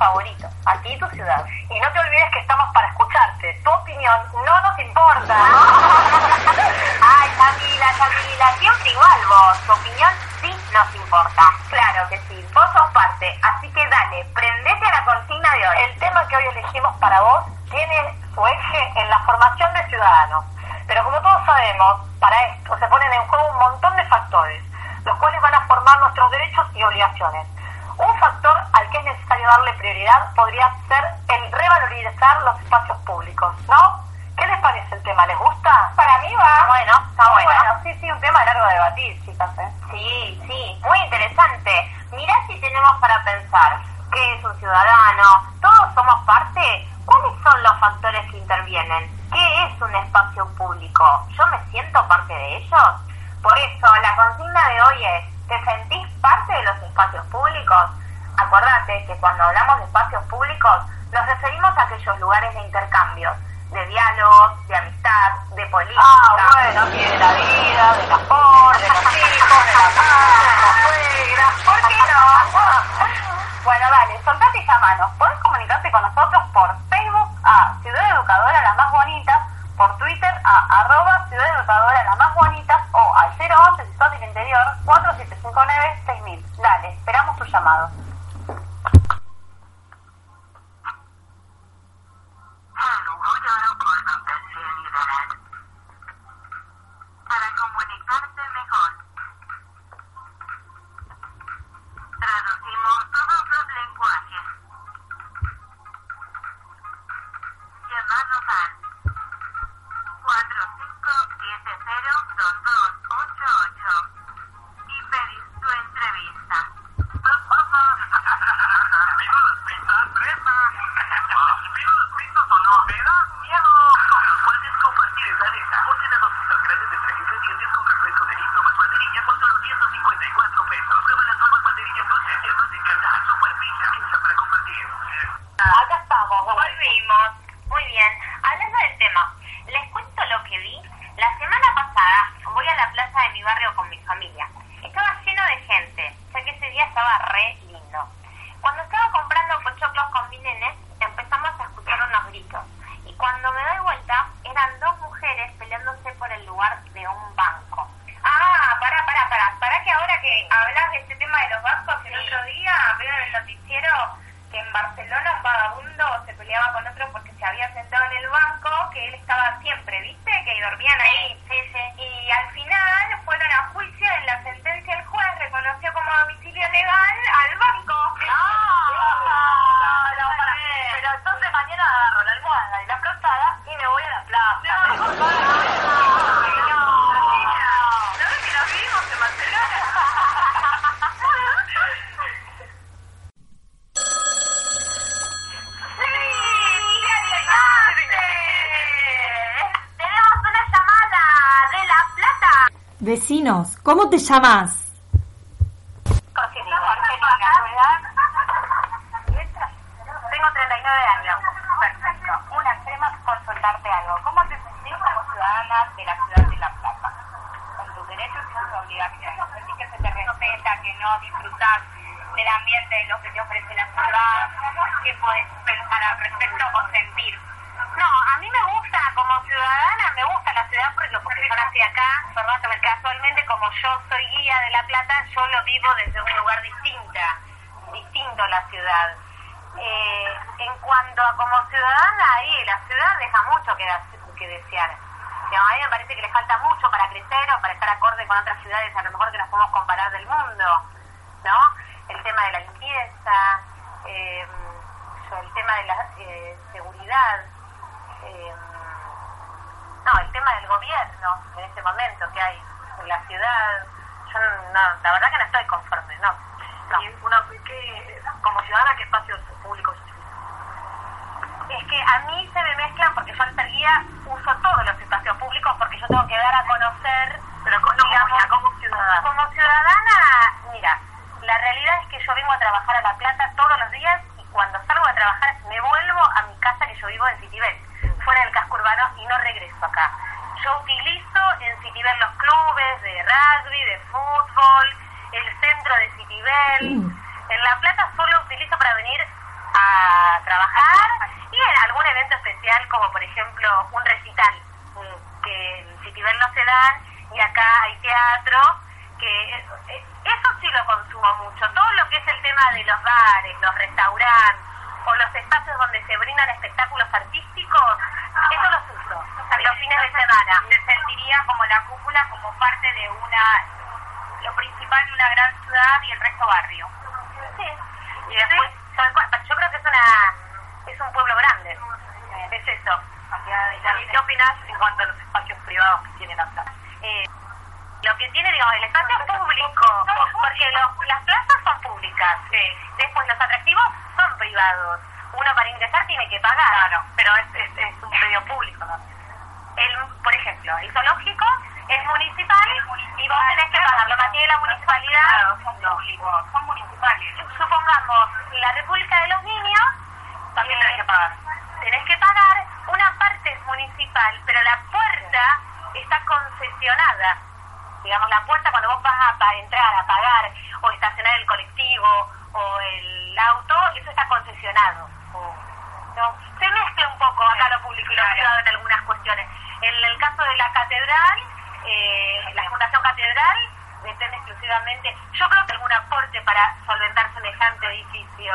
Favorito, aquí tu ciudad. Y no te olvides que estamos para escucharte. Tu opinión no nos importa. Ay, Camila, Camila, siempre igual vos. Tu opinión sí nos importa. Claro que sí, vos sos parte. Así que dale, prendete a la consigna de hoy. El tema que hoy elegimos para vos tiene su eje en la formación de ciudadanos. Pero como todos sabemos, para esto se ponen en juego un montón de factores, los cuales van a formar nuestros derechos y obligaciones. Un factor al que es necesario darle prioridad podría ser el revalorizar los espacios públicos, ¿no? ¿Qué les parece el tema? ¿Les gusta? Para mí va. Bueno, está bueno. Sí, sí, un tema largo de debatir, chicas, ¿eh? Sí, sí, muy interesante. Mirá si tenemos para pensar qué es un ciudadano, todos somos parte. ¿Cuáles son los factores que intervienen? ¿Qué es un espacio público? ¿Yo me siento parte de ellos? Por eso, la consigna de hoy es, ¿te sentís parte de los espacios públicos? Acordate que cuando hablamos de espacios públicos nos referimos a aquellos lugares de intercambios, de diálogos, de amistad, de política. Ah, bueno, de la vida, del amor, de los hijos, de la madre, de la suegra. ¿Por qué no? Bueno, dale, soltate y llamanos. Podés comunicarte con nosotros por Facebook a Ciudad Educadora La Más Bonita, por Twitter a arroba Ciudad Educadora La Más Bonita o al 011 si sos del interior ¿cómo te llamas? Tengo 39 años. Perfecto. Una crema consultarte algo. ¿Cómo te sentís como ciudadana de la ciudad de La Plata? Con tus derechos y tus obligaciones. ¿Sentís que se te respeta, que no disfrutás del ambiente de lo que te ofrece la ciudad? ¿Qué podés pensar al respecto o sentir? No, a mí me gusta, como ciudadana, me gusta la ciudad porque, nací acá. Pero casualmente como yo soy guía de La Plata, yo lo vivo desde un lugar distinta, distinto a la ciudad. Eh, en cuanto a como ciudadana, ahí la ciudad deja mucho que, desear. A mí me parece que le falta mucho para crecer o para estar acorde con otras ciudades, a lo mejor que nos podemos comparar del mundo, ¿no? El tema de la limpieza, eh, el tema de la eh, seguridad, eh, no, tema del gobierno en este momento que hay en la ciudad. Yo no, la verdad que no estoy conforme, no. no. Y una, ¿qué, como ciudadana, ¿qué espacios públicos Es que a mí se me mezclan porque yo guía uso todos los espacios públicos porque yo tengo que dar a conocer, Pero no, digamos, como ciudadana. como ciudadana, mira, la realidad es que yo vengo a trabajar a La Plata todos los días y cuando salgo a trabajar me vuelvo a mi casa que yo vivo en Citibel, urbano y no regreso acá. Yo utilizo en Citibel los clubes de rugby, de fútbol, el centro de Citibel. En La Plata solo utilizo para venir a trabajar y en algún evento especial como por ejemplo un recital mm, que en Citibel no se dan y acá hay teatro que eso, eh, eso sí lo consumo mucho todo lo que es el tema de los bares los restaurantes o los espacios donde se brindan espectáculos artísticos eso los uso los fines de semana se sentiría como la cúpula como parte de una lo principal de una gran ciudad y el resto barrio. Sí. Y después Sí, yo creo que es una es un pueblo grande. Es eso. ¿Y qué opinas en cuanto a los espacios privados que tiene la plaza? eh, lo que tiene, digamos, el espacio público, porque los, las plazas son públicas, después los atractivos son privados. Uno para ingresar tiene que pagar. Claro, pero es, es, es un medio público, ¿no? El, por ejemplo, el zoológico es municipal y vos tenés que pagar. Lo mantiene la municipalidad. son públicos son municipales Supongamos, la República de los Niños, También tenés que pagar. tenés que pagar, una parte es municipal, pero la puerta está concesionada. Digamos, la puerta cuando vos vas a entrar, a pagar, o estacionar el colectivo, o el auto, eso está concesionado. No, se mezcla un poco acá en algunas cuestiones. En el caso de la catedral, eh, la Fundación Catedral depende exclusivamente, yo creo que algún aporte para solventar semejante edificio,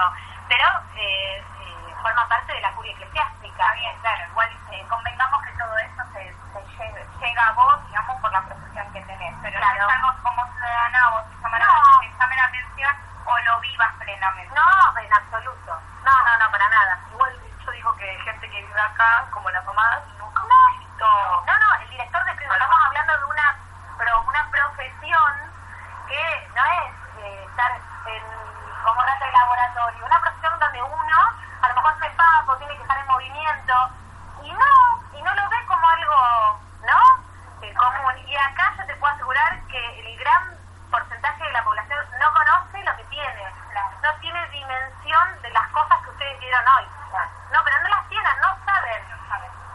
pero eh, eh, forma parte de la curia eclesiástica. bien claro igual eh, convengamos que todo eso se, se llega, llega a vos digamos por la profesión que tenés pero Claro. no es algo como ciudadana vos te llama la- No. la atención o lo vivas plenamente No, en absoluto. No, no, no, para nada. Igual yo digo que hay gente que vive acá, como las mamás, nunca No. No, el director de prensa, estamos hablando de una, pro- una profesión que no es eh, estar en, como rata de laboratorio, una profesión donde uno a lo mejor se papo, tiene que estar en movimiento, y no, y no lo ve como algo, ¿no? Eh, común. Y acá yo te puedo asegurar que el gran porcentaje de la población no conoce lo que tiene, no tiene dimensión de las cosas que ustedes vieron hoy. No, pero no saben.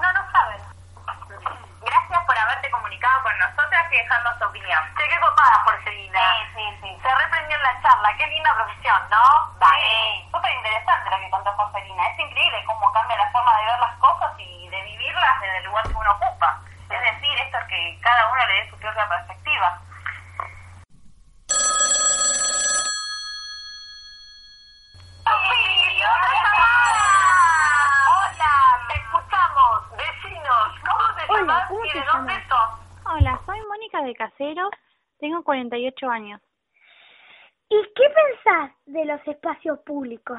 No, no saben. gracias por haberte comunicado con nosotras y dejarnos tu opinión Sí, qué copada, Jorgelina. sí sí sí Se reprendió en la charla, qué linda profesión, ¿no? Sí, súper interesante lo que contó Jorgelina. Es increíble cómo cambia la forma de ver las cosas y de vivirlas desde el lugar que uno ocupa. Es decir, esto es que cada uno le dé su propia perspectiva. Hola, te escuchamos, vecinos. ¿Cómo te llamas ¿cómo y te de dónde llamas? sos? De Caseros, tengo 48 años. ¿Y qué pensás de los espacios públicos?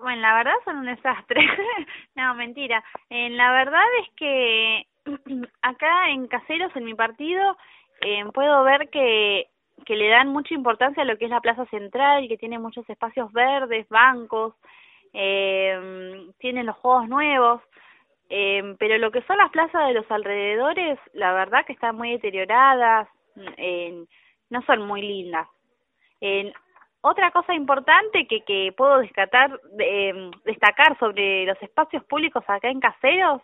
Bueno, la verdad son un desastre. no, mentira. Eh, la verdad es que acá en Caseros, en mi partido, eh, puedo ver que, que le dan mucha importancia a lo que es la plaza central, que tiene muchos espacios verdes, bancos, eh, tienen los juegos nuevos. Eh, pero lo que son las plazas de los alrededores, la verdad que están muy deterioradas, eh, no son muy lindas. Eh, otra cosa importante que, que puedo descatar, eh, destacar sobre los espacios públicos acá en Caseros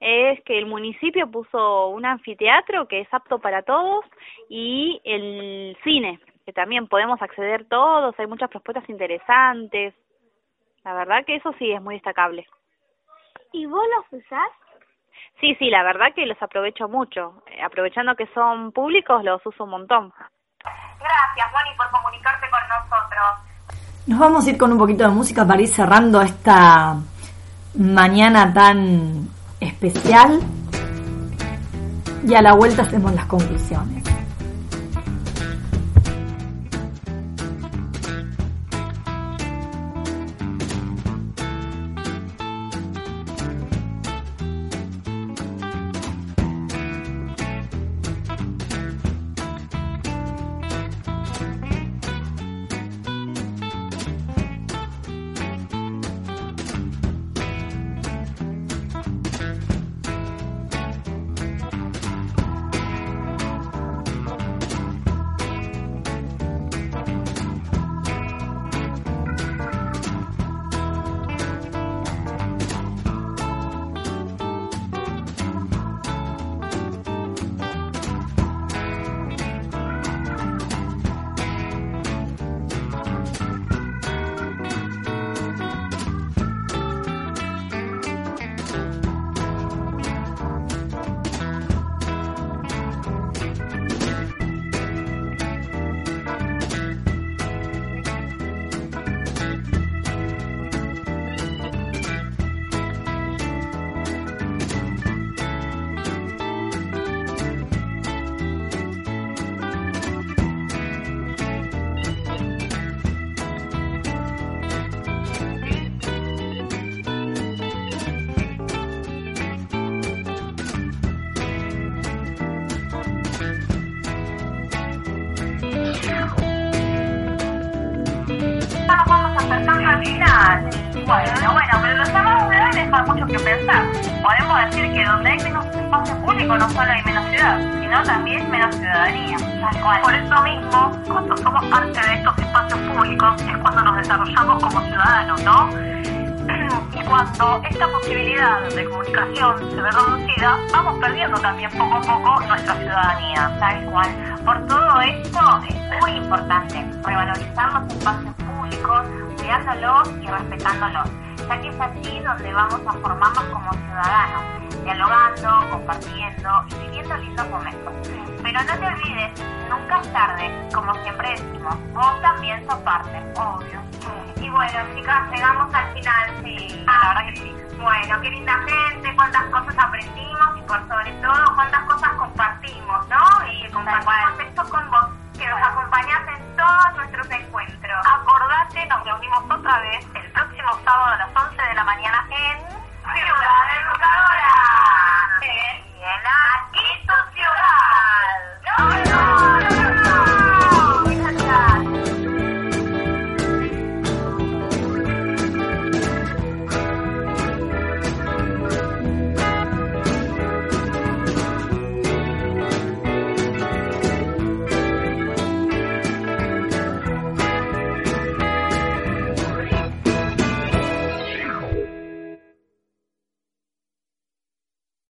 es que el municipio puso un anfiteatro que es apto para todos y el cine, que también podemos acceder todos, hay muchas propuestas interesantes. La verdad que eso sí es muy destacable. ¿Y vos los usás? Sí, sí, la verdad que los aprovecho mucho. Eh, aprovechando que son públicos, los uso un montón. Gracias, Moni, por comunicarte con nosotros. Nos vamos a ir con un poquito de música para ir cerrando esta mañana tan especial y a la vuelta hacemos las conclusiones. Bueno, bueno, pero los llamados de hoy dejan mucho que pensar. Podemos decir que donde hay menos espacio público no solo hay menos ciudad, sino también menos ciudadanía. Por eso mismo, cuando somos parte de estos espacios públicos es cuando nos desarrollamos como ciudadanos, ¿no? Y cuando esta posibilidad de comunicación se ve reducida, vamos perdiendo también poco a poco nuestra ciudadanía. Tal cual. Por todo esto es muy importante revalorizar los espacios públicos, cuidándolos y respetándolos, ya que es allí donde vamos a formarnos como ciudadanos, dialogando, compartiendo y viviendo lindos momentos. Pero no te olvides, nunca es tarde, como siempre decimos, vos también sos parte, obvio. Y bueno, chicas, llegamos al final, sí. La verdad que sí. Bueno, qué linda gente, cuántas